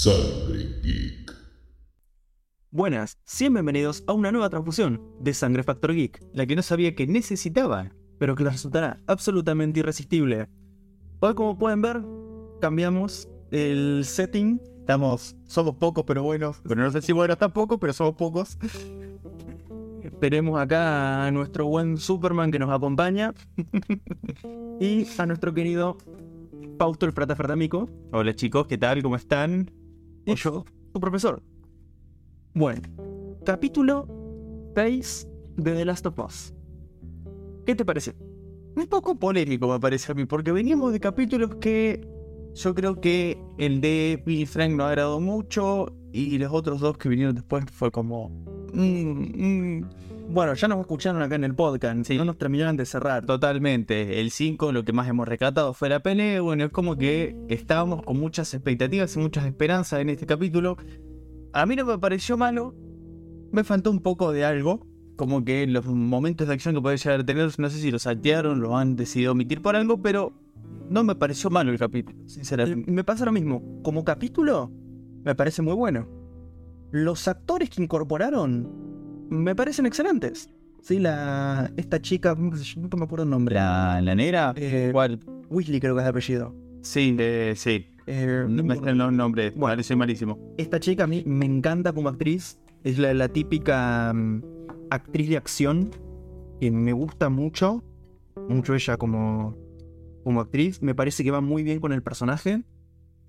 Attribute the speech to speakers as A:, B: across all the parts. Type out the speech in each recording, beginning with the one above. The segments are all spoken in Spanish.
A: Sangre Geek.
B: Buenas, sean bienvenidos a una nueva transfusión de Sangre Factor Geek, la que no sabía que necesitaba, pero que les resultará absolutamente irresistible. Hoy, como pueden ver, cambiamos el setting. Estamos, somos pocos, pero buenos. Pero no sé si buenos tampoco, pero somos pocos. Esperemos acá a nuestro buen Superman que nos acompaña. y a nuestro querido Fausto el Frata Fratamico. Hola chicos, ¿qué tal? ¿Cómo están? Y yo, su profesor. Bueno, capítulo 6 de The Last of Us. ¿Qué te parece? Un poco polémico me parece a mí, porque veníamos de capítulos que yo creo que el de Billy Frank no agradó mucho y los otros dos que vinieron después fue como... mm, mm. Bueno, ya nos escucharon acá en el podcast, no nos terminaron de cerrar. Totalmente, el 5 lo que más hemos rescatado fue la pelea, bueno, es como que estábamos con muchas expectativas y muchas esperanzas en este capítulo. A mí no me pareció malo, me faltó un poco de algo, como que los momentos de acción que podía llegar a tener, no sé si los saltearon, lo han decidido omitir por algo, pero no me pareció malo el capítulo, sinceramente. Me pasa lo mismo, como capítulo, me parece muy bueno. Los actores que incorporaron me parecen excelentes. Sí, la. Esta chica, no me acuerdo el nombre.
C: ¿La, la negra?
B: Eh,
C: ¿Cuál?
B: Weasley creo que es el apellido.
C: Sí, eh, sí.
B: Eh,
C: No me salen los nombres.
B: Bueno.
C: Soy malísimo.
B: Esta chica a mí me encanta como actriz. Es la, la típica mm, actriz de acción que me gusta mucho. Mucho ella como, como actriz. Me parece que va muy bien con el personaje.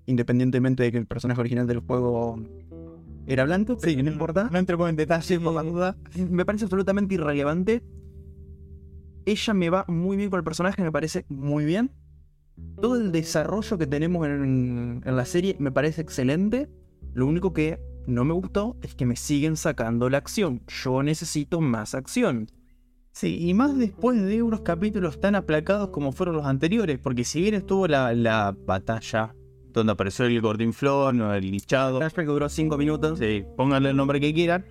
B: Independientemente de que el personaje original del juego era blanco. Sí, no importa.
C: No entremos en detalle por la duda.
B: Me parece absolutamente irrelevante. Ella me va muy bien con el personaje, me parece muy bien. Todo el desarrollo que tenemos en, en la serie me parece excelente. Lo único que no me gustó es que me siguen sacando la acción. Yo necesito más acción.
C: Sí, y más después de unos capítulos tan aplacados como fueron los anteriores, porque si bien estuvo la, la batalla donde apareció el gordinflón o el lichado,
B: Flashback que duró 5 minutos.
C: sí, pónganle el nombre que quieran,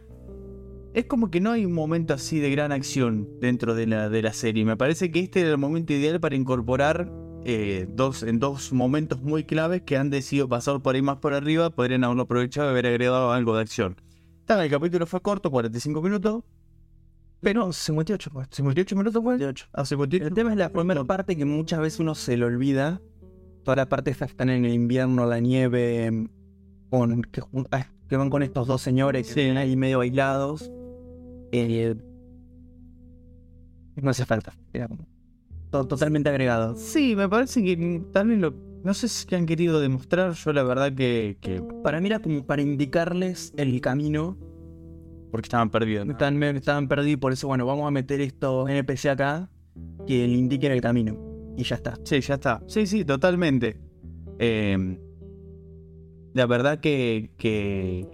C: es como que no hay un momento así de gran acción dentro de la, de la serie. Me parece que este era el momento ideal para incorporar eh, dos, en dos momentos muy claves que han decidido pasar por ahí más por arriba, podrían haberlo aprovechado y haber agregado algo de acción. Está, el capítulo fue corto, 45 minutos.
B: Pero 58, pues.
C: 58 minutos fue.
B: 58.
C: Ah, 58.
B: El tema es la primera parte que muchas veces uno se le olvida. Toda la parte esta están en el invierno, la nieve, con, que, ah, que van con estos dos señores que
C: Sí.
B: están ahí medio aislados. Eh, no hace falta. Era como to- totalmente agregado.
C: Sí, me parece que también lo. No sé si han querido demostrar. Yo, la verdad, que. que
B: Para mí era como para indicarles el camino.
C: porque estaban perdidos. ¿no?
B: Estaban, estaban perdidos por eso, bueno, vamos a meter estos NPC acá que le indiquen el camino. Y ya está.
C: Sí, ya está. Sí, sí, totalmente. Eh, la verdad que, que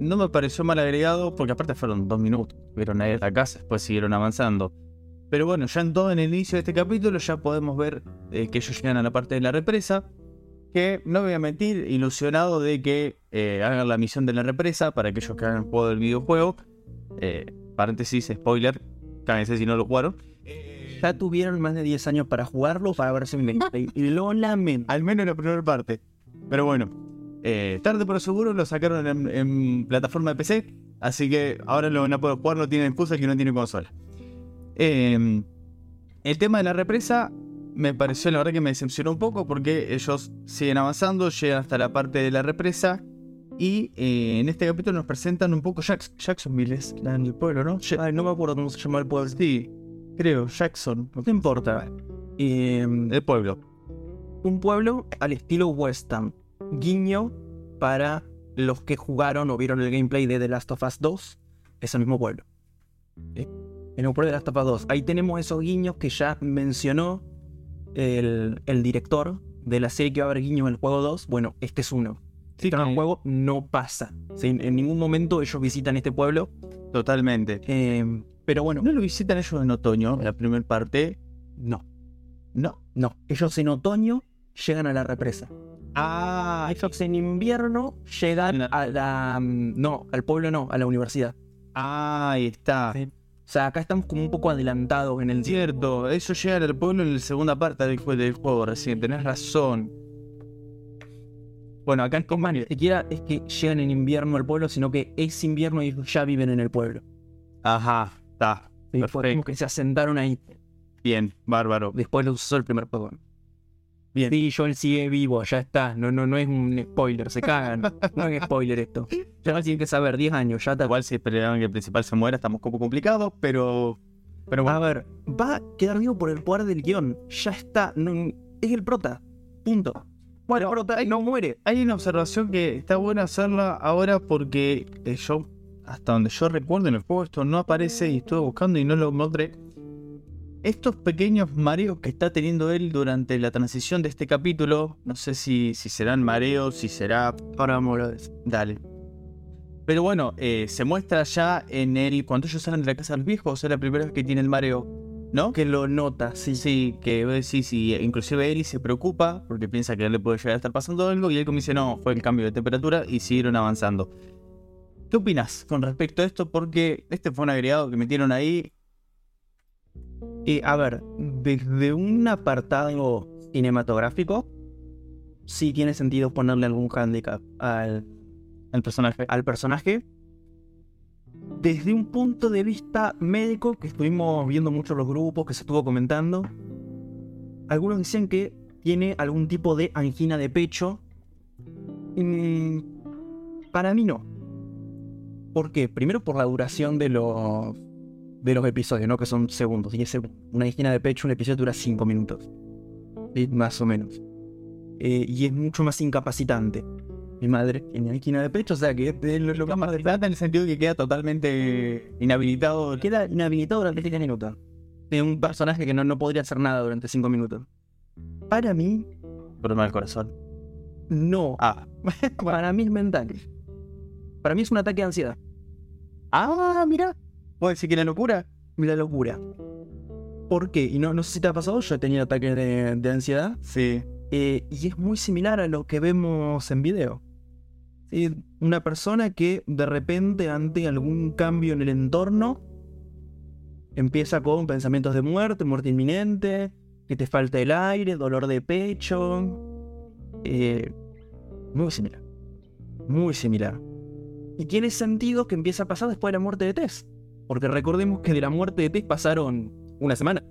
C: no me pareció mal agregado, porque aparte fueron dos minutos. Vieron ahí a la casa, después siguieron avanzando. Pero bueno, ya en todo en el inicio de este capítulo ya podemos ver eh, que ellos llegan a la parte de la represa. Que no voy a mentir, ilusionado de que eh, hagan la misión de la represa para aquellos que jugado el videojuego. Eh, paréntesis, spoiler, cáguense si no lo jugaron.
B: Ya tuvieron más de 10 años para jugarlo, para verse un gameplay. Y lo lamento.
C: Al menos en la primera parte. Pero bueno, eh, tarde pero seguro lo sacaron en, en plataforma de PC. Así que ahora lo van a poder jugar, no tienen excusa que no tienen consola. Eh, el tema de la represa me pareció la verdad que me decepcionó un poco porque ellos siguen avanzando, llegan hasta la parte de la represa. Y eh, en este capítulo nos presentan un poco Jackson, Jacksonville, es la del pueblo, ¿no?
B: Ay, no me acuerdo cómo se llama el pueblo.
C: sí, creo, Jackson,
B: No importa. Eh,
C: el pueblo.
B: un pueblo al estilo West Ham. Guiño para los que jugaron o vieron el gameplay de The Last of Us 2. Es el mismo pueblo. ¿Sí? En el pueblo de The Last of Us 2. Ahí tenemos esos guiños que ya mencionó el, el director de la serie que va a haber guiños en el juego 2. Bueno, este es uno.
C: Sí,
B: en el
C: eh,
B: juego no pasa. En ningún momento ellos visitan este pueblo.
C: Totalmente.
B: Eh, pero bueno,
C: ¿No lo visitan ellos en otoño, en la primera parte?
B: no.
C: No.
B: No. Ellos en otoño llegan a la represa.
C: Ah,
B: Ellos en invierno llegan
C: La-
B: a la. mm, No, al pueblo no, a la universidad.
C: ahí está.
B: Sí. O sea, acá estamos como un poco adelantados en el
C: Cierto, eso llega al pueblo en la segunda parte del, jue- del juego recién, tenés razón. Bueno, acá en
B: Ni
C: Commander.
B: siquiera es que llegan en invierno al pueblo, sino que es invierno y ya viven en el pueblo.
C: Ajá, está.
B: Fue
C: Perfecto.
B: como que se asentaron ahí.
C: Bien, bárbaro.
B: Después lo usó el primer juego.
C: Bien.
B: Sí, Joel sigue vivo, ya está. No, no, no es un spoiler, se cagan. No es spoiler esto. Ya no tienen que saber, 10 años, ya está.
C: Igual si esperaban que el principal se muera, estamos poco complicados, pero. Pero
B: A
C: bueno.
B: ver, va a quedar vivo por el poder del guion. Ya está. no- es el prota. Punto. Bueno, el prota no muere.
C: Hay una observación que está buena hacerla ahora porque eh, yo, hasta donde yo recuerdo en el juego, esto no aparece y estuve buscando y no lo encontré. Estos pequeños mareos que está teniendo él durante la transición de este capítulo, no sé si, si serán mareos, si será
B: Ahora vamos a.
C: Dale. Pero bueno, eh, se muestra ya en el. Cuando ellos salen de la casa de los viejos, es la primera vez que tiene el mareo. ¿No?
B: Que lo nota, sí.
C: Sí, que vos decís, y inclusive Eri se preocupa porque piensa que le puede llegar a estar pasando algo y él como dice, no, fue el cambio de temperatura y siguieron avanzando. ¿Qué opinas con respecto a esto? Porque este fue un agregado que metieron ahí.
B: Eh, a ver, desde un apartado cinematográfico, sí tiene sentido ponerle algún handicap al,
C: El personaje.
B: al personaje. Desde un punto de vista médico, que estuvimos viendo mucho los grupos, que se estuvo comentando, algunos decían que tiene algún tipo de angina de pecho. Mm, para mí no. ¿Por qué? Primero por la duración de los, de los episodios, ¿no? Que son segundos. Y ese, una angina de pecho, un episodio dura 5 minutos. Sí, Más o menos. Eh, y es mucho más incapacitante. Mi madre tiene angina de pecho, o sea que es lo, lo más
C: en el sentido que queda totalmente inhabilitado.
B: queda inhabilitado durante 7 minutos. De un personaje que no, no podría hacer nada durante 5 minutos. Para mí,
C: Problema del corazón.
B: no.
C: Ah.
B: Para mí es mental. Para mí es un ataque de ansiedad.
C: Ah, mira. ¿Puedo decir que la locura?
B: Mira la locura. ¿Por qué? Y no, no sé si te ha pasado, yo he tenido ataques de, de ansiedad.
C: Sí.
B: eh, y es muy similar a lo que vemos en video. Sí, Una persona que de repente ante algún cambio en el entorno empieza con pensamientos de muerte, muerte inminente, que te falta el aire, dolor de pecho. eh, muy similar. Muy similar. Y tiene sentido que empiece a pasar después de la muerte de Tess. Porque recordemos que de la muerte de Tess pasaron una semana.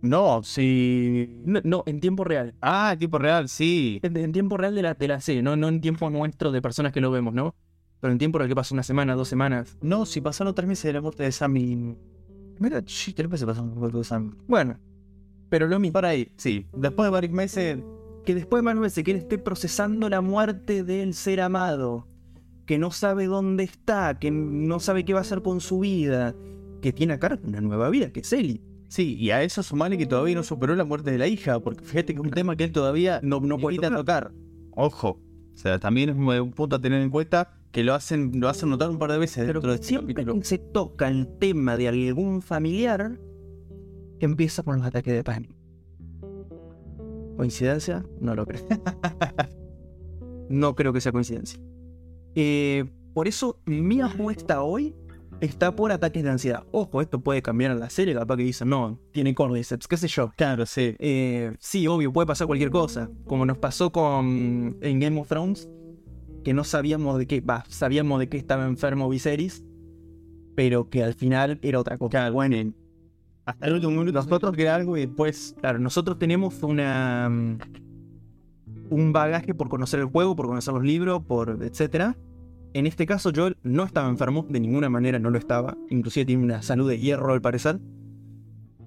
C: No, sí.
B: No, no, en tiempo real.
C: Ah, tipo real, sí.
B: En, en tiempo real de la, de la serie, ¿no? no en tiempo nuestro de personas que lo vemos, ¿no? Pero en tiempo real que pasó una semana, dos semanas.
C: No, si pasaron tres meses de la muerte de Sammy. Mira, sí, tres meses pasaron la muerte de Sammy.
B: Bueno, pero lo mismo.
C: Por ahí, sí. Después de varios meses.
B: Que después que él esté procesando la muerte del ser amado, que no sabe dónde está, que no sabe qué va a hacer con su vida, que tiene a cargo una nueva vida, que es Ellie.
C: Sí, y a eso sumarle que todavía no superó la muerte de la hija, porque fíjate que es un tema que él todavía no, no puede tocar. Ojo. O sea, también es un un punto a tener en cuenta que lo hacen, lo hacen notar un par de veces
B: Pero
C: dentro de este
B: siempre
C: capítulo.
B: que se toca el tema de algún familiar, empieza con los ataques de pánico. ¿Coincidencia? No lo creo. no creo que sea coincidencia. Eh, por eso mi apuesta hoy está por ataques de ansiedad. Ojo, esto puede cambiar en la serie, capaz que dicen, no, tiene cordyceps, qué sé yo.
C: Claro, sí.
B: Eh, sí, obvio, puede pasar cualquier cosa. Como nos pasó con en Game of Thrones, que no sabíamos de qué, va, sabíamos de qué estaba enfermo Viserys, pero que al final era otra cosa.
C: Claro, bueno. Hasta el último minuto nosotros que era algo y después.
B: Claro, nosotros tenemos una mm, un bagaje por conocer el juego, por conocer los libros, por etcétera. En este caso, Joel no estaba enfermo, de ninguna manera no lo estaba. Inclusive tiene una salud de hierro al parecer.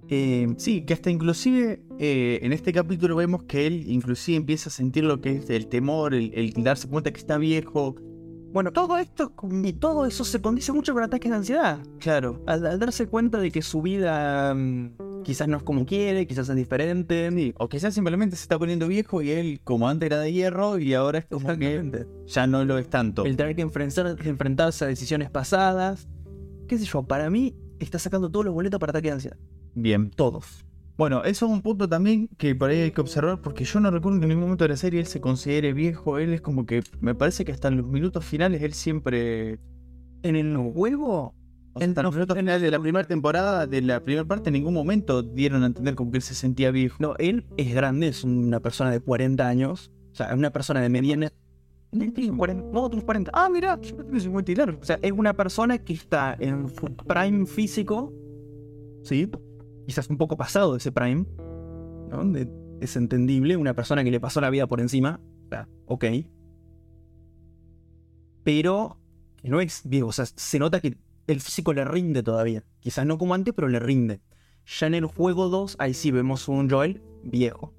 B: Eh,
C: Sí, que hasta inclusive eh, en este capítulo vemos que él inclusive empieza a sentir lo que es el temor, el darse cuenta que está viejo.
B: Bueno, todo esto y todo eso se condice mucho con ataques de ansiedad.
C: Claro.
B: Al, al darse cuenta de que su vida mm, quizás no es como quiere, quizás es diferente.
C: Sí, O quizás simplemente se está poniendo viejo y él, como antes era de hierro, y ahora es como que ya no lo es tanto.
B: El tener que enfrentar- enfrentarse a decisiones pasadas. Qué sé yo, para mí está sacando todos los boletos para ataque de ansiedad.
C: Bien.
B: Todos.
C: Bueno, eso es un punto también que por ahí hay que observar, porque yo no recuerdo que en ningún momento de la serie él se considere viejo. Él es como que me parece que hasta en los minutos finales él siempre.
B: En el juego,
C: o sea, en los minutos finales de la primera temporada, de la primera parte, en ningún momento dieron a entender como que él se sentía viejo.
B: no, él es grande, es una persona de 40 años. O sea, es una persona de mediana. No, tiene 40, no, tiene 40. Ah, mira, yo tengo 50 y largo. O sea, es una persona que está en su prime físico. ¿Sí? Quizás un poco pasado de ese prime. ¿no? De- es entendible. Una persona que le pasó la vida por encima. O sea, ok. Pero que no es viejo. O sea, se nota que el físico le rinde todavía. Quizás no como antes, pero le rinde. Ya en el juego 2, ahí sí vemos un Joel viejo.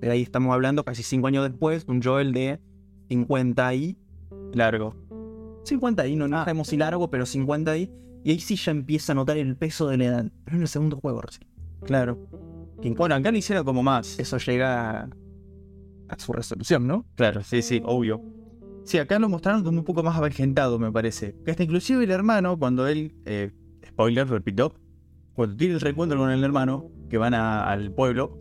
B: De ahí estamos hablando casi 5 años después, un Joel de 50 y
C: Largo.
B: 50 y, no, no sabemos si largo, pero 50 y. Y ahí sí ya empieza a notar el peso de la edad. Pero en el segundo juego recién.
C: Claro.
B: Que
C: Bueno, acá lo hicieron como más.
B: eso llega a, a su resolución, ¿no?
C: Claro, sí, sí, obvio. Sí, acá lo mostraron como un poco más avejentado, me parece. Que hasta inclusive el hermano, cuando él, eh, spoiler, repito, cuando tiene el reencuentro con el hermano, que van a- al pueblo,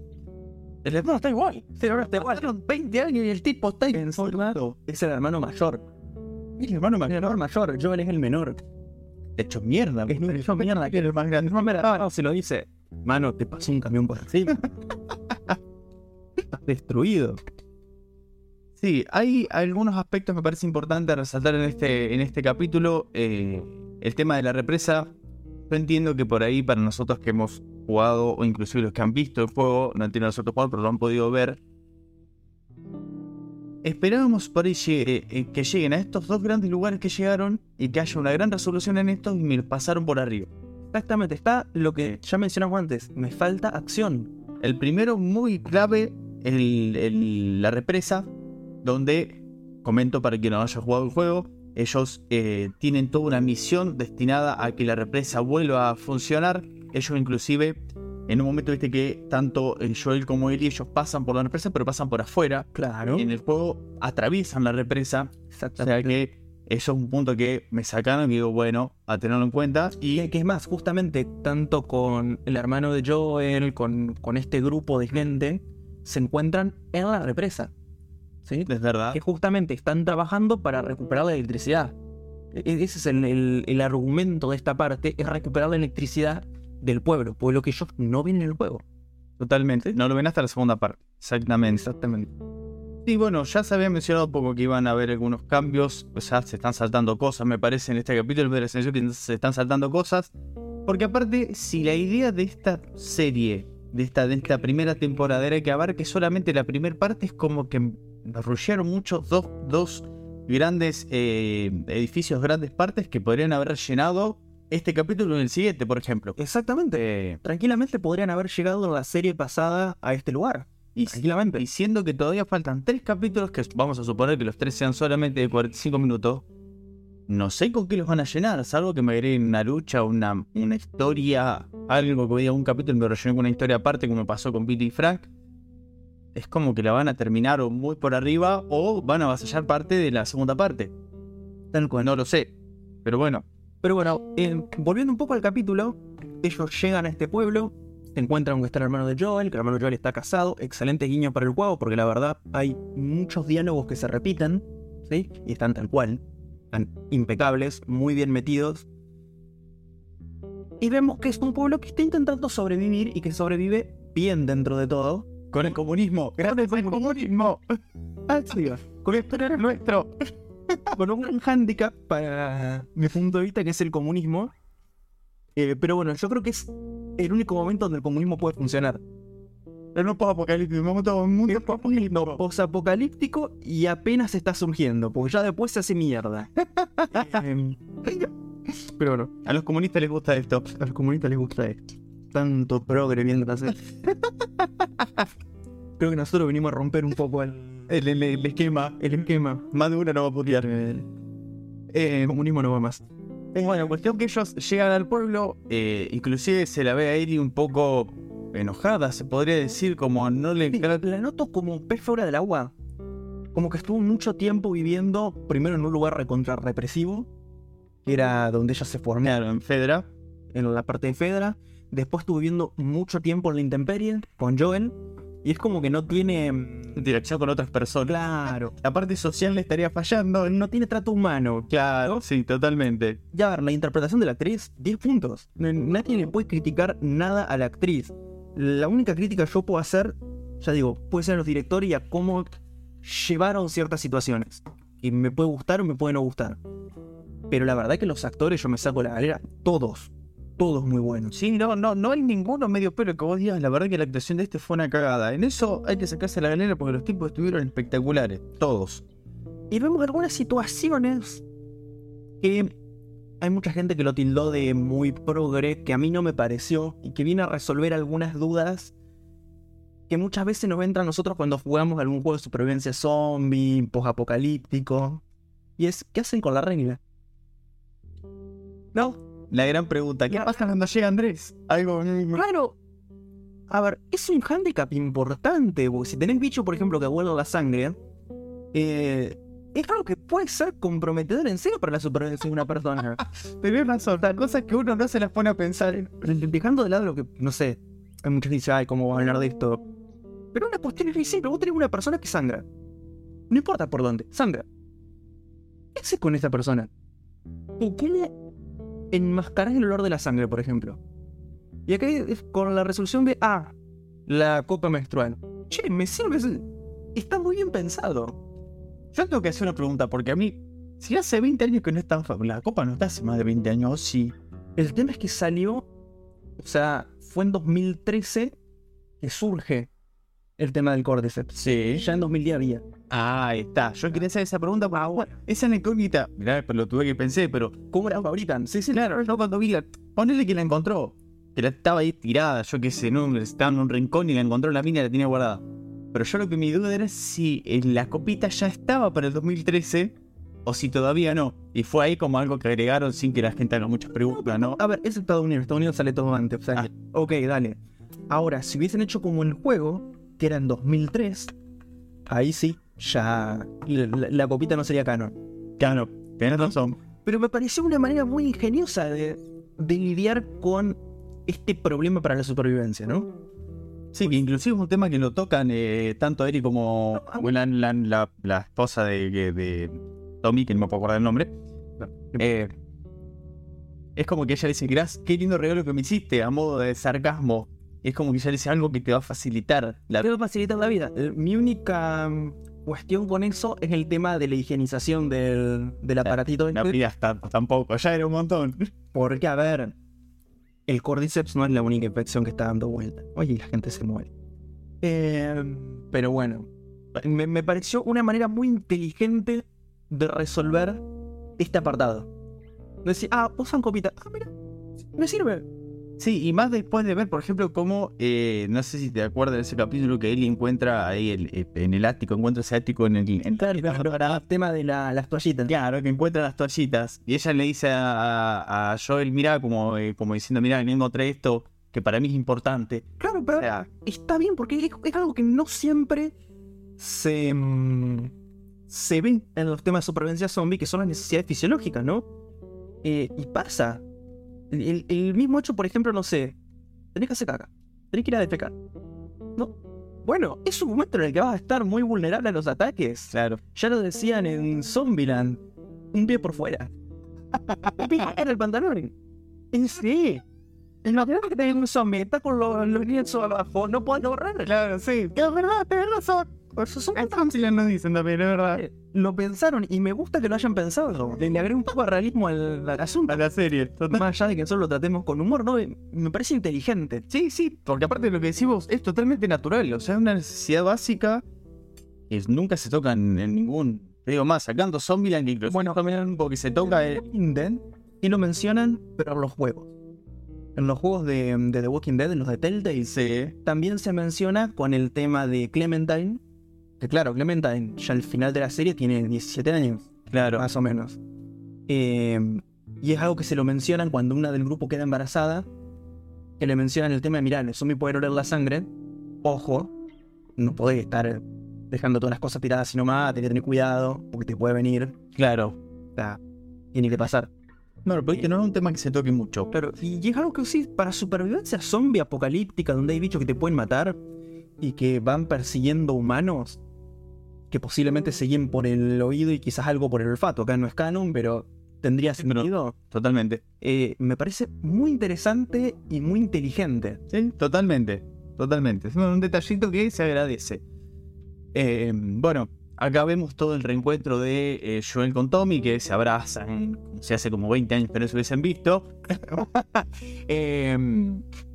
C: el hermano está igual.
B: Sí, ahora está igual.
C: Pasaron 20 años y el tipo está.
B: Encima, Es el hermano mayor.
C: El hermano más
B: El hermano mayor, Joel es el menor.
C: De hecho mierda.
B: Es un hecho mierda.
C: Que el más grande.
B: No, mira, no, se lo dice. Mano, te pasó un camión por encima. Estás destruido.
C: Sí, hay algunos aspectos que me parece importante resaltar en este, en este capítulo. Eh, el tema de la represa. Yo entiendo que por ahí, para nosotros que hemos jugado, o inclusive los que han visto el juego, no entiendo nosotros jugar, pero lo han podido ver. Esperábamos por ahí eh, que lleguen a estos dos grandes lugares que llegaron y que haya una gran resolución en estos y me pasaron por arriba.
B: Exactamente, está lo que ya mencionamos antes. Me falta acción.
C: El primero, muy clave, la represa, donde, comento para quien no haya jugado el juego, ellos eh, tienen toda una misión destinada a que la represa vuelva a funcionar. Ellos inclusive, en un momento viste que tanto eh, Joel como Ellie, ellos pasan por la represa, pero pasan por afuera.
B: Claro.
C: En el juego atraviesan la represa. O sea que eso es un punto que me sacaron y digo, bueno, a tenerlo en cuenta.
B: Y que es más, justamente, tanto con el hermano de Joel, con, con este grupo de gente, se encuentran en la represa. ¿Sí?
C: Es verdad.
B: Que justamente están trabajando para recuperar la electricidad. E- Ese es el, el- el argumento de esta parte, es recuperar la electricidad del pueblo, pueblo que ellos no ven en el juego.
C: Totalmente. No lo ven hasta la segunda parte. Exactamente.
B: Exactamente.
C: Sí, bueno, ya se había mencionado un poco que iban a haber algunos cambios. O sea, se están saltando cosas, me parece, en este capítulo. La sensación que se están saltando cosas. Porque aparte, si la idea de esta serie, de esta, de esta primera temporada, era que abarque solamente la primera parte, es como que rushearon mucho dos, dos grandes eh, edificios, grandes partes que podrían haber llenado este capítulo en el siguiente, por ejemplo.
B: Exactamente.
C: Eh,
B: Tranquilamente podrían haber llegado en la serie pasada a este lugar.
C: Y,
B: Tranquilamente.
C: y siendo que todavía faltan tres capítulos, que vamos a suponer que los tres sean solamente de 45 minutos, no sé con qué los van a llenar, salvo que me agreguen una lucha, una, una historia, algo que diga un capítulo y me rellene con una historia aparte, como me pasó con Pete y Frank. Es como que la van a terminar o muy por arriba o van a avasallar parte de la segunda parte.
B: Tal cual.
C: No lo sé. Pero bueno,
B: Pero bueno, eh, volviendo un poco al capítulo, ellos llegan a este pueblo, se encuentran con este hermano de Joel, que el hermano de Joel está casado, excelente guiño para el juego, porque la verdad hay muchos diálogos que se repiten, ¿sí? Y están tal cual, están impecables, muy bien metidos. Y vemos que es un pueblo que está intentando sobrevivir y que sobrevive bien dentro de todo.
C: con el comunismo. Gracias al comunismo.
B: Así va. Con era nuestro. con un gran hándicap para mi punto de vista, que es el comunismo. Eh, pero bueno, yo creo que es el único momento donde el comunismo puede funcionar.
C: El no apocalíptico, el mundo.
B: No, posapocalíptico y apenas está surgiendo, porque ya después se hace mierda. Em, pero bueno,
C: A los comunistas les gusta esto.
B: a los comunistas les gusta esto. Tanto progre viendo hacer. Creo que nosotros venimos a romper un poco el,
C: El, el- el esquema.
B: el esquema.
C: Más de una no va a putear. Eh,
B: comunismo no va más.
C: bueno, cuestión que ellos llegan al pueblo, eh, inclusive se la ve a Eri un poco enojada, se podría decir, como no le...
B: Sí, la noto como un pez fuera del agua. Como que estuvo mucho tiempo viviendo, primero en un lugar recontra represivo, que era donde ella se formó
C: Claro, en Fedra.
B: en la parte de Fedra. Después estuvo viviendo mucho tiempo en la intemperie con Joel. Y es como que no tiene. mm,
C: Interacción con otras personas.
B: Claro.
C: La parte social le estaría fallando.
B: No tiene trato humano.
C: Claro, sí, totalmente.
B: Ya, a ver, la interpretación de la actriz, 10 puntos. Nadie le puede criticar nada a la actriz. La única crítica que yo puedo hacer, ya digo, puede ser a los directores y a cómo llevaron ciertas situaciones. Y me puede gustar o me puede no gustar. Pero la verdad que los actores, yo me saco la galera, todos, todos muy buenos.
C: Sí, no, no, no hay ninguno medio pelo que vos digas, la verdad que la actuación de este fue una cagada. En eso hay que sacarse la galera porque los tipos estuvieron espectaculares, todos.
B: Y vemos algunas situaciones que hay mucha gente que lo tildó de muy progre, que a mí no me pareció, y que viene a resolver algunas dudas que muchas veces nos entran nosotros cuando jugamos algún juego de supervivencia zombie, post-apocalíptico. Y es, ¿qué hacen con la regla?
C: No, la gran pregunta, ¿qué pasa cuando llega Andrés?
B: Algo... Claro. A ver, es un handicap importante, porque si tenés bicho, por ejemplo, que huele la sangre, eh, es algo que puede ser comprometedor en serio para la supervivencia de una persona.
C: Tenés razón, cosas que uno no se las pone a pensar.
B: Dejando de lado lo que, no sé, hay muchos que dicen, ay, ¿cómo va a hablar de esto? Pero una cuestión es muy simple, vos tenés una persona que sangra. No importa por dónde, sangra. ¿Qué haces con esa persona? ¿Y qué le enmascarás el olor de la sangre, por ejemplo? Y acá es con la resolución de, ah, la copa menstrual. Che, me sirve, está muy bien pensado.
C: Yo tengo que hacer una pregunta, porque a mí, si hace 20 años que no está la copa no está hace más de 20 años, sí.
B: El tema es que salió, o sea, fue en 2013 que surge el tema del Cordyceps.
C: Sí.
B: Ya en 2010 había.
C: Ah, ahí está. Yo quería hacer esa pregunta, ah, bueno, esa incógnita, mirá, pero lo tuve que pensé, pero
B: ¿cómo la fabrican?
C: Sí, sí, claro, yo cuando vi la... Ponele que la encontró, que la estaba ahí tirada, yo qué sé, ¿no? estaba en un rincón y la encontró en la mina y la tenía guardada. Pero yo lo que mi duda era si la copita ya estaba para el 2013 o si todavía no. Y fue ahí como algo que agregaron sin que la gente haga muchas preguntas, ¿no?
B: A ver, es Estados Unidos, Estados Unidos sale todo antes. O sea, ah. ok, dale. Ahora, si hubiesen hecho como el juego, que era en 2003, ahí sí, ya la, copita no sería canon.
C: Claro, tienes razón.
B: Pero me pareció una manera muy ingeniosa de, lidiar con este problema para la supervivencia, ¿no?
C: Sí, que inclusive es un tema que lo tocan eh, tanto Eric como la, la, esposa de, de, Tommy, que no me puedo acordar el nombre. Eh, es como que ella dice, gracias, qué lindo regalo que me hiciste, a modo de sarcasmo. Es como que ella dice algo que te va a facilitar
B: la vida. Te va a facilitar la vida. Mi única cuestión con eso es el tema de la higienización del, del aparatito.
C: No pidas tampoco, ya era un montón.
B: Porque, a ver, el cordyceps no es la única infección que está dando vuelta. Oye, la gente se muere. Eh, pero bueno, me, me, pareció una manera muy inteligente de resolver este apartado. Decir, ah, usan copita. Ah, mira, me sirve.
C: Sí, y más después de ver, por ejemplo, cómo, eh, no sé si te acuerdas de ese capítulo que él encuentra ahí el, eh, en el ático, encuentra ese ático en el... En
B: el tema de las toallitas.
C: Claro, que encuentra las toallitas. Y ella le dice a, Joel, mira, como, eh, como diciendo, mira, encontré esto que para mí es importante.
B: Claro, pero está bien porque es, algo que no siempre se... Mm, se ven en los temas de supervivencia zombie, que son las necesidades fisiológicas, ¿no? Eh, y pasa. El, mismo hecho, por ejemplo, no sé, tenés que hacer caca, tenés que ir a defecar. ¿No? Bueno, es un momento en el que vas a estar muy vulnerable a los ataques.
C: Claro.
B: Ya lo decían en Zombieland. Un pie por fuera. en el pantalón. En sí. Imagínate que tenés un zombie, está con los, los lienzos abajo, no puedes correr.
C: Claro, sí.
B: Es verdad, tenés razón.
C: Eso son no dicen también, es verdad. Eh,
B: lo pensaron y me gusta que lo hayan pensado. Le, agregué un poco de realismo al, asunto.
C: A la serie.
B: Más allá de que solo lo tratemos con humor, ¿no? Me parece inteligente.
C: Sí, sí, porque aparte de lo que decimos, es totalmente natural. O sea, es una necesidad básica que nunca se toca en, ningún. Te digo más, sacando Zombieland incluso.
B: Bueno, también porque se toca en Inden y lo mencionan, pero en los juegos. En los juegos de, de The Walking Dead, en los de Telltale,
C: sí.
B: también se menciona con el tema de Clementine claro, Clementine ya al final de la serie tiene 17 años.
C: Claro.
B: Más o menos. Eh, y es algo que se lo mencionan cuando una del grupo queda embarazada. Que le mencionan el tema de, mirá, el zombie puede oler la sangre. Ojo, no podés estar dejando todas las cosas tiradas sino más, tenés que tener cuidado, porque te puede venir.
C: Claro.
B: O sea, tiene que pasar.
C: No, pero que no es un tema que se toque mucho.
B: Claro, y es algo que sí, para supervivencia zombie apocalíptica, donde hay bichos que te pueden matar y que van persiguiendo humanos, que posiblemente se guíen por el oído y quizás algo por el olfato. Acá no es canon, pero tendría sentido.
C: totalmente.
B: Eh, me parece muy interesante y muy inteligente.
C: Sí, totalmente. Totalmente. Es un detallito que se agradece. Eh, bueno, acá vemos todo el reencuentro de eh, Joel con Tommy, que se abrazan, se hace como 20 años que no se hubiesen visto.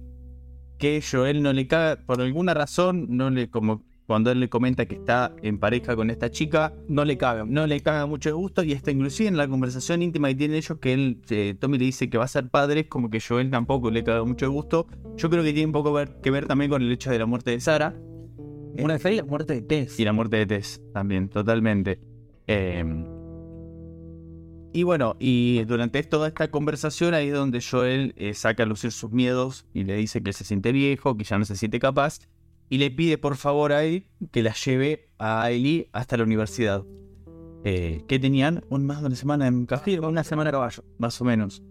C: Que Joel no le caga, por alguna razón, no le como cuando él le comenta que está en pareja con esta chica,
B: No le cabe.
C: no le caga mucho de gusto y hasta inclusive en la conversación íntima que tienen ellos que él, eh, Tommy le dice que va a ser padre, es como que Joel tampoco le caga mucho de gusto. Yo creo que tiene un poco ver- que ver también con el hecho de la muerte de Sara
B: Una de y la muerte de Tess.
C: y la muerte de Tess también, totalmente. Eh, y bueno, y durante toda esta conversación ahí es donde Joel eh, saca a lucir sus miedos y le dice que se siente viejo, que ya no se siente capaz, y le pide por favor a él que la lleve a Ellie hasta la universidad. Eh, que tenían un más de una semana en café,
B: Una semana a caballo.
C: más o menos,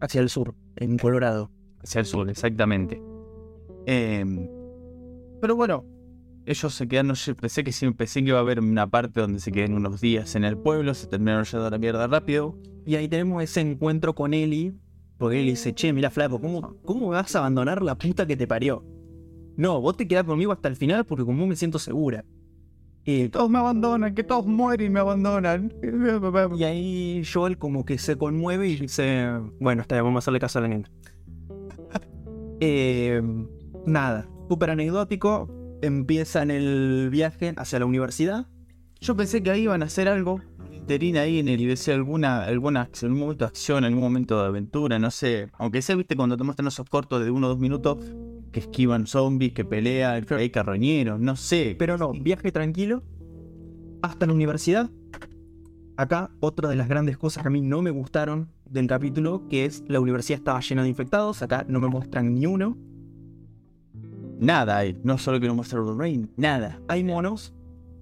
B: Hacia el sur, en Colorado.
C: hacia el sur, exactamente. Eh, pero bueno, ellos se quedan, no sé, pensé que sí, pensé que iba a haber una parte donde se queden unos días en el pueblo, se terminaron yendo a la mierda rápido.
B: Y ahí tenemos ese encuentro con Eli. Porque Eli dice, che, mira flaco, ¿cómo, ¿cómo vas a abandonar la puta que te parió? No, vos te quedás conmigo hasta el final porque como me siento segura. Y,
C: Todos me abandonan, que todos mueren y me abandonan.
B: y ahí Joel como que se conmueve y dice, bueno, está bien, vamos a hacerle caso a la nena. Eh, nada, súper anecdótico. Empiezan el viaje hacia la universidad.
C: Yo pensé que ahí iban a hacer algo. Terina ahí en el IBC alguna, alguna acción, algún momento de acción, algún momento de aventura, no sé. Aunque sea, viste, cuando te muestran esos cortos de uno o dos minutos que esquivan zombies, que pelean, que hay carroñeros, no sé.
B: Pero no, viaje tranquilo hasta la universidad. Acá, otra de las grandes cosas que a mí no me gustaron del capítulo, que es la universidad estaba llena de infectados. Acá no me muestran ni uno.
C: Nada hay. No solo que no muestra Rain, nada.
B: Hay monos.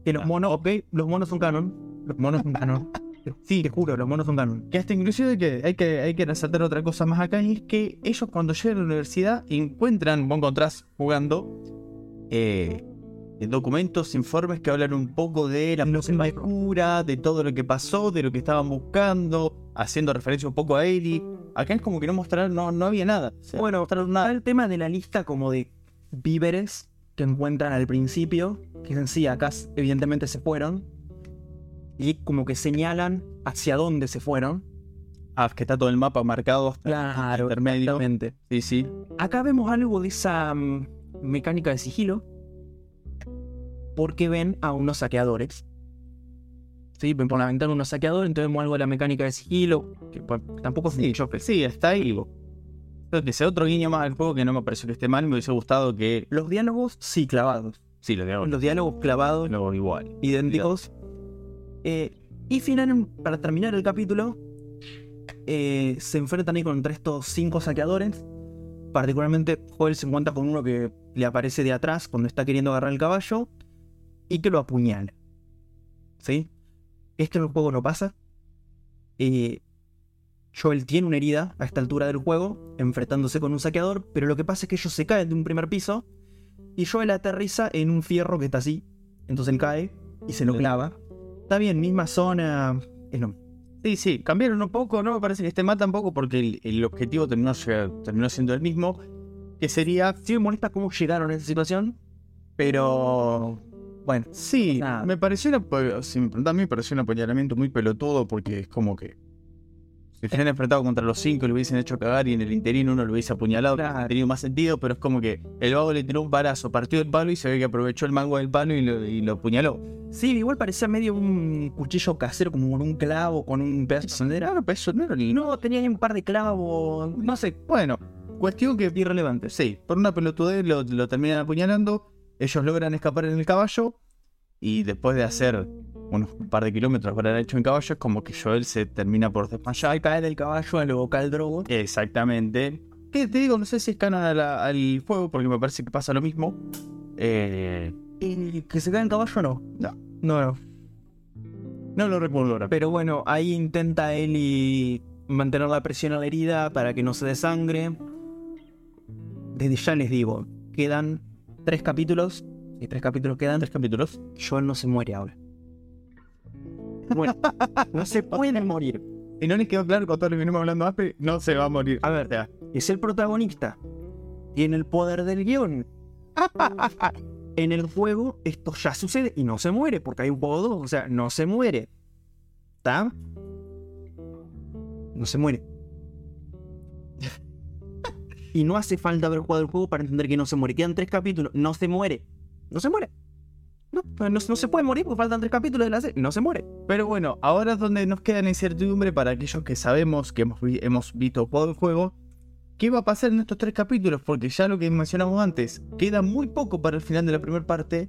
B: Que los monos, ok, los monos son canon. Los monos son canon. Sí, te juro, los monos son canon.
C: Que hasta inclusive que hay que, hay que resaltar otra cosa más acá, y es que ellos cuando llegan a la universidad encuentran, vos encontrás jugando, eh, documentos, informes que hablan un poco de la cura, de todo lo que pasó, de lo que estaban buscando, haciendo referencia un poco a Ellie. Acá es como que no mostraron, no, no había nada. O sea,
B: Bueno,
C: no mostraron nada.
B: el tema de la lista como de víveres que encuentran al principio, que en sí acá evidentemente se fueron, y como que señalan hacia dónde se fueron.
C: Ah, que está todo el mapa marcado hasta
B: Claro,
C: intermedio.
B: exactamente.
C: Sí, sí.
B: Acá vemos algo de esa mm, mecánica de sigilo, porque ven a unos saqueadores. Sí, ven por la ventana unos saqueadores, entonces vemos algo de la mecánica de sigilo, que pues, tampoco es
C: Sí,
B: mucho, pero-
C: sí, está ahí. Sea otro guiño más al juego que no me pareció que esté mal. Me hubiese gustado que.
B: Los diálogos, sí, clavados.
C: Sí, lo de
B: Los diálogos clavados,
C: Luego igual.
B: idénticos. Eh, y final, para terminar el capítulo, eh, se enfrentan ahí contra estos cinco saqueadores. Particularmente, Joel se encuentra con uno que le aparece de atrás cuando está queriendo agarrar el caballo y que lo apuñala. ¿Sí? Esto en el juego no pasa. Eh, Joel tiene una herida a esta altura del juego, enfrentándose con un saqueador, pero lo que pasa es que ellos se caen de un primer piso y Joel aterriza en un fierro que está así. Entonces él cae y se lo clava. Está bien, misma zona. Es lo
C: Sí, sí, cambiaron un poco, no me parece que esté mal tampoco porque el, el objetivo terminó, terminó siendo el mismo, que sería,
B: Sí me molesta cómo llegaron a esa situación, pero bueno,
C: sí,
B: Nada.
C: me pareció, una, si me preguntan a mí, me pareció un apuñalamiento muy pelotudo porque es como que si se enfrentado contra los cinco lo hubiesen hecho cagar y en el interino uno lo hubiese apuñalado, hubiera tenido más sentido, pero es como que el vago le tiró un balazo, partió el palo y se ve que aprovechó el mango del palo y lo, y lo apuñaló.
B: sí, igual parecía medio un cuchillo casero, como con un clavo, con un pedazo de
C: no era ni...
B: No, tenía ahí un par de clavos, no sé,
C: Bueno, cuestión que
B: irrelevante.
C: Sí, por una pelotudez lo, lo terminan apuñalando. Ellos logran escapar en el caballo. Y después de hacer unos par de kilómetros habrán hecho en caballo, es como que Joel se termina por desmayar.
B: Ya cae del caballo al vocal drogo.
C: Exactamente. Que te digo, no sé si es canon a la- al juego, porque me parece que pasa lo mismo. Eh,
B: Y que se cae en caballo no.
C: No.
B: No, no.
C: no lo recuerdo ahora.
B: Pero bueno, ahí intenta Eli mantener la presión a la herida para que no se desangre. Desde ya les digo, quedan tres capítulos. Y tres capítulos quedan.
C: Tres capítulos.
B: Joel no se muere ahora. Bueno, no se puede morir.
C: Y no les quedó claro con todo lo que venimos hablando antes, no se va a morir.
B: A ver, es el protagonista. Tiene el poder del guion. En el juego esto ya sucede y no se muere, porque hay un juego 2, o sea, no se muere. ¿Está? No se muere. y no hace falta haber jugado el juego para entender que no se muere. Quedan tres capítulos, no se muere. No se muere. No, no, no se puede morir porque faltan tres capítulos de la serie. No se muere.
C: Pero bueno, ahora es donde nos queda la incertidumbre para aquellos que sabemos que hemos, hemos visto todo el juego. ¿Qué va a pasar en estos tres capítulos? Porque ya lo que mencionamos antes, queda muy poco para el final de la primera parte.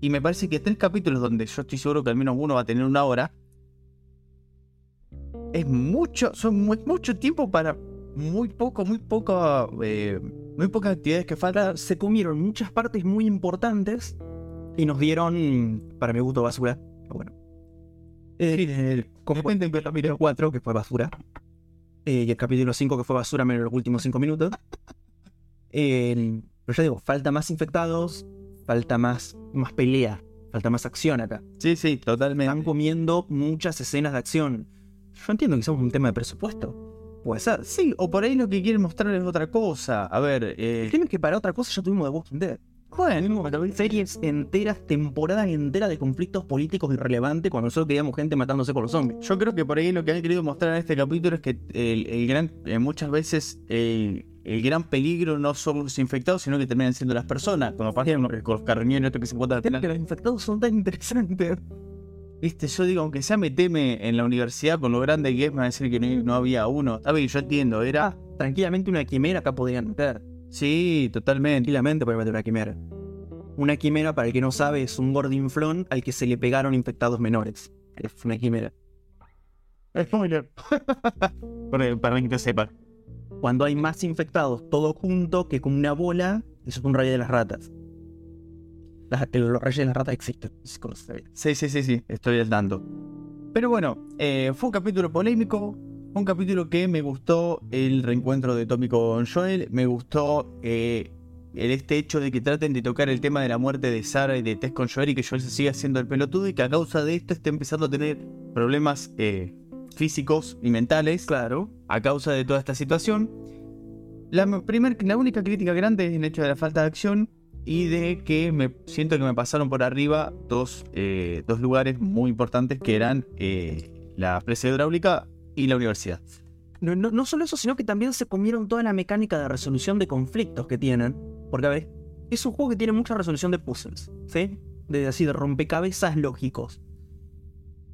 C: Y me parece que tres capítulos donde yo estoy seguro que al menos uno va a tener una hora. Es mucho, son mucho tiempo para muy poco, muy poca, eh, muy pocas actividades que faltan.
B: Se comieron muchas partes muy importantes y nos dieron, para mi gusto, basura. Pero bueno. Eh, como fue el capítulo 4, que fue basura. eh, y el capítulo 5, que fue basura menos los últimos 5 minutos. Eh, pero ya digo, falta más infectados, falta más, más pelea, falta más acción acá.
C: Sí, sí, totalmente.
B: Están comiendo muchas escenas de acción. Yo entiendo que sea un tema de presupuesto. Puede ser.
C: Sí, o por ahí lo que quieren mostrar es otra cosa. A ver, eh,
B: El tema es que para otra cosa ya tuvimos The Walking Dead.
C: Bueno,
B: Series enteras, temporadas enteras de conflictos políticos irrelevantes cuando solo queríamos gente matándose con los zombies.
C: yo creo que por ahí lo que han querido mostrar en este capítulo es que el, el gran, eh, muchas veces el, el gran peligro no son los infectados, sino que terminan siendo las personas. Como pasa con los- carroñeros que se encuentran
B: que los infectados son tan interesantes.
C: Viste, yo digo, aunque sea meteme en la universidad con lo grande que es, me va a decir que no, no había uno. Está bien, yo entiendo, era.
B: Ah, tranquilamente una quimera acá podrían meter.
C: Sí, totalmente.
B: Tranquilamente pueden meter una quimera. Una quimera, para el que no sabe, es un gordinflón al que se le pegaron infectados menores. Es una quimera.
C: Spoiler. para, para que no sepa.
B: Cuando hay más infectados todos juntos que con una bola, eso es un rey de las ratas. Las- los reyes de las ratas existen.
C: Sí, sí, sí, sí, estoy al tanto. Pero bueno, eh, fue un capítulo polémico, un capítulo que me gustó el reencuentro de Tommy con Joel, me gustó eh, el este hecho de que traten de tocar el tema de la muerte de Sarah y de Tess con Joel y que Joel se siga haciendo el pelotudo y que a causa de esto esté empezando a tener problemas eh, físicos y mentales
B: Claro.
C: a causa de toda esta situación. La, primer, la única crítica grande es el hecho de la falta de acción y de que me siento que me pasaron por arriba dos, eh, dos lugares muy importantes que eran eh, la presa hidráulica y la universidad.
B: No, no, no solo eso, sino que también se comieron toda la mecánica de resolución de conflictos que tienen. Porque, a ver, es un juego que tiene mucha resolución de puzzles, ¿sí? De así, de rompecabezas lógicos.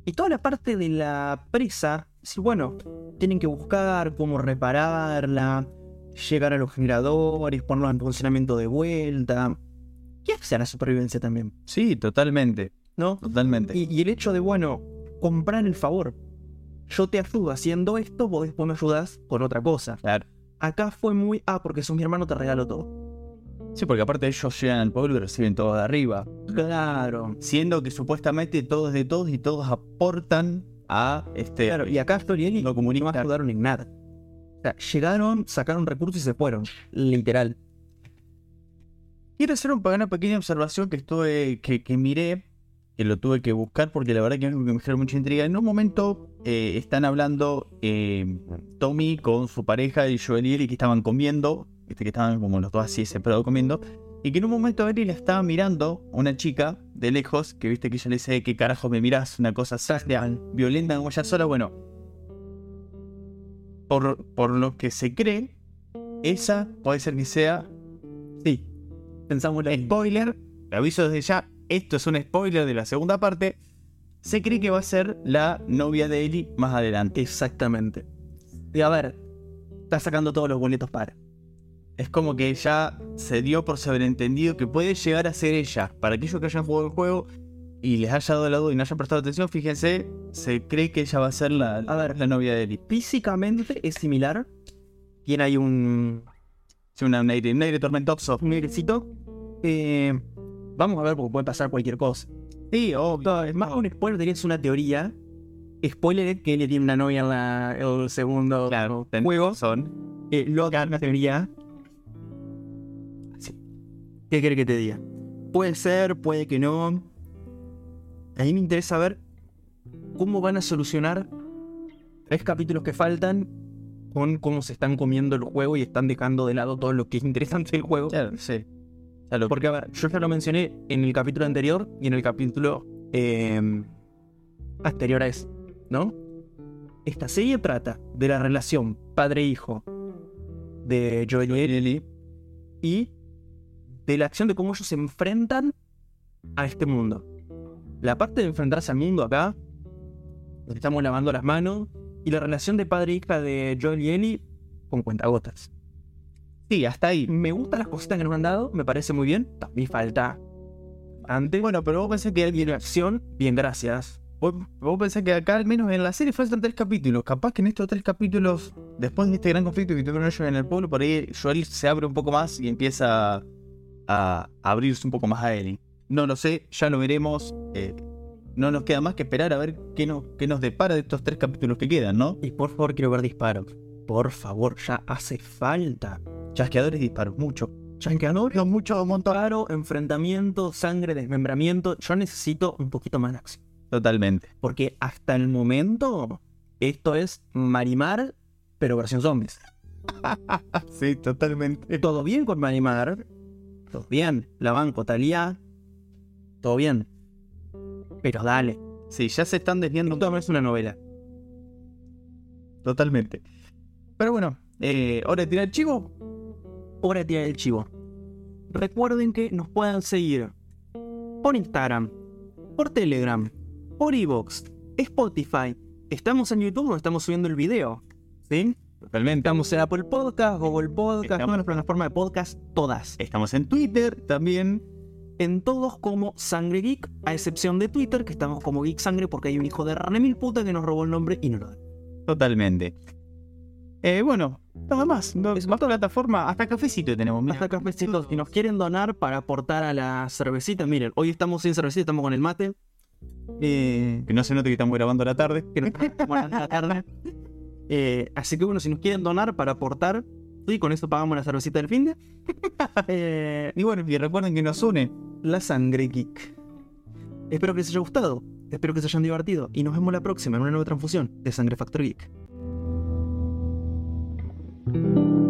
B: Y toda la parte de la presa, sí, bueno, tienen que buscar cómo repararla, llegar a los generadores, ponerlos en funcionamiento de vuelta. Y hacer la supervivencia también,
C: Sí, totalmente,
B: ¿no?
C: totalmente.
B: Y, y el hecho de, bueno, comprar el favor. Yo te ayudo haciendo esto, vos después me ayudas con otra cosa.
C: Claro.
B: Acá fue muy, ah, porque sos mi hermano, te regalo todo.
C: Sí, porque aparte ellos llegan al pueblo y reciben todo de arriba.
B: Claro.
C: Siendo que supuestamente todo es de todos y todos aportan a este
B: Claro, y acá Storielli no
C: comunista.
B: ayudaron en nada. O sea, llegaron, sacaron recursos y se fueron. Literal.
C: Quiero hacer un- una pequeña observación que estuve, que, que miré, que lo tuve que buscar porque la verdad que me generó mucha intriga. En un momento eh, están hablando eh, Tommy con su pareja y Joel y Ellie que estaban comiendo, que estaban como los dos así separados comiendo, y que en un momento Ellie la estaba mirando, una chica de lejos, que viste que ella le dice, ¿qué carajo me mirás? Una cosa sastia, violenta como ella sola, bueno. Por, por lo que se cree, esa puede ser que sea
B: Sí. Pensamos la
C: Spoiler, te aviso desde ya, esto es un spoiler de la segunda parte. Se cree que va a ser la novia de Ellie más adelante.
B: Exactamente. Y a ver, está sacando todos los boletos para.
C: Es como que ya se dio por sobreentendido que puede llegar a ser ella. Para aquellos que hayan jugado el juego y les haya dado la duda y no hayan prestado atención, fíjense, se cree que ella va a ser la,
B: A ver.
C: la novia de Ellie.
B: Físicamente es similar. Tiene ahí un,
C: un aire, un aire tormentoso.
B: un airecito. Eh, vamos a ver porque puede pasar cualquier cosa.
C: Sí, obvio.
B: Es más un spoiler, es una teoría. Spoiler que él tiene una novia en la, el segundo
C: Claro,
B: juego.
C: razón.
B: Eh, lo que una teoría. Sí. ¿Qué quiere que te diga? Puede ser, puede que no. A mí me interesa ver cómo van a solucionar tres capítulos que faltan con cómo se están comiendo el juego y están dejando de lado todo lo que es interesante del juego.
C: Claro, sí. Lo-
B: Porque, a ver, yo ya lo mencioné en el capítulo anterior y en el capítulo eh, anterior a ese, ¿no? Esta serie trata de la relación padre-hijo de Joel y Ellie y de la acción de cómo ellos se enfrentan a este mundo. La parte de enfrentarse al mundo acá, nos estamos lavando las manos, y la relación de padre e hija de Joel y Ellie con cuentagotas.
C: Sí, hasta ahí.
B: Me gustan las cositas que nos han dado, me parece muy bien. También falta antes.
C: Bueno, pero vos pensás que
B: Y la acción, bien, gracias.
C: Vos, vos pensás que acá, al menos en la serie, faltan tres capítulos. Capaz que en estos tres capítulos, después de este gran conflicto que tuvieron ellos en el pueblo, por ahí Joel se abre un poco más y empieza a, a abrirse un poco más a Ellie. No lo sé, ya lo veremos. eh, no nos queda más que esperar a ver qué, nos qué nos depara de estos tres capítulos que quedan, ¿no?
B: Y por favor, quiero ver disparos. Por favor, ya hace falta.
C: Chasqueadores y disparos, mucho.
B: Chanqueador,
C: No, mucho, un montón.
B: paro, enfrentamiento, sangre, desmembramiento. Yo necesito un poquito más de acción.
C: Totalmente.
B: Porque hasta el momento, esto es Marimar, pero versión zombies.
C: sí, totalmente.
B: Todo bien con Marimar. Todo bien. La banco, Talía. Todo bien. Pero dale.
C: Sí, ya se están desviando
B: Esto es una novela.
C: totalmente. Pero bueno, eh, hora de tirar chivo.
B: Hora de tirar el chivo. Recuerden que nos puedan seguir por Instagram, por Telegram, por Evox, Spotify. Estamos en YouTube donde estamos subiendo el video. ¿Sí?
C: Totalmente.
B: Estamos en Apple Podcast, Google Podcast,
C: Estamos-
B: todas las plataformas de podcast, todas.
C: Estamos en Twitter también.
B: En todos como Sangre Geek, a excepción de Twitter, que estamos como Geek Sangre porque hay un hijo de mil puta que nos robó el nombre y no lo da.
C: Totalmente. Eh, bueno, nada más. No,
B: Es
C: más plataforma, hasta cafecito tenemos. mira.
B: Hasta cafecitos, si nos quieren donar para aportar a la cervecita, miren, hoy estamos sin cervecita, estamos con el mate. Eh,
C: Que no se note que estamos grabando a la tarde.
B: que estamos en la tarde. Eh, así que bueno, si nos quieren donar para aportar, sí, con eso pagamos la cervecita del fin de. Eh,
C: Y bueno, y recuerden que nos une.
B: la sangre geek. Espero que les haya gustado, espero que se hayan divertido y nos vemos la próxima en una nueva transfusión de Sangre Factor Geek. Thank you.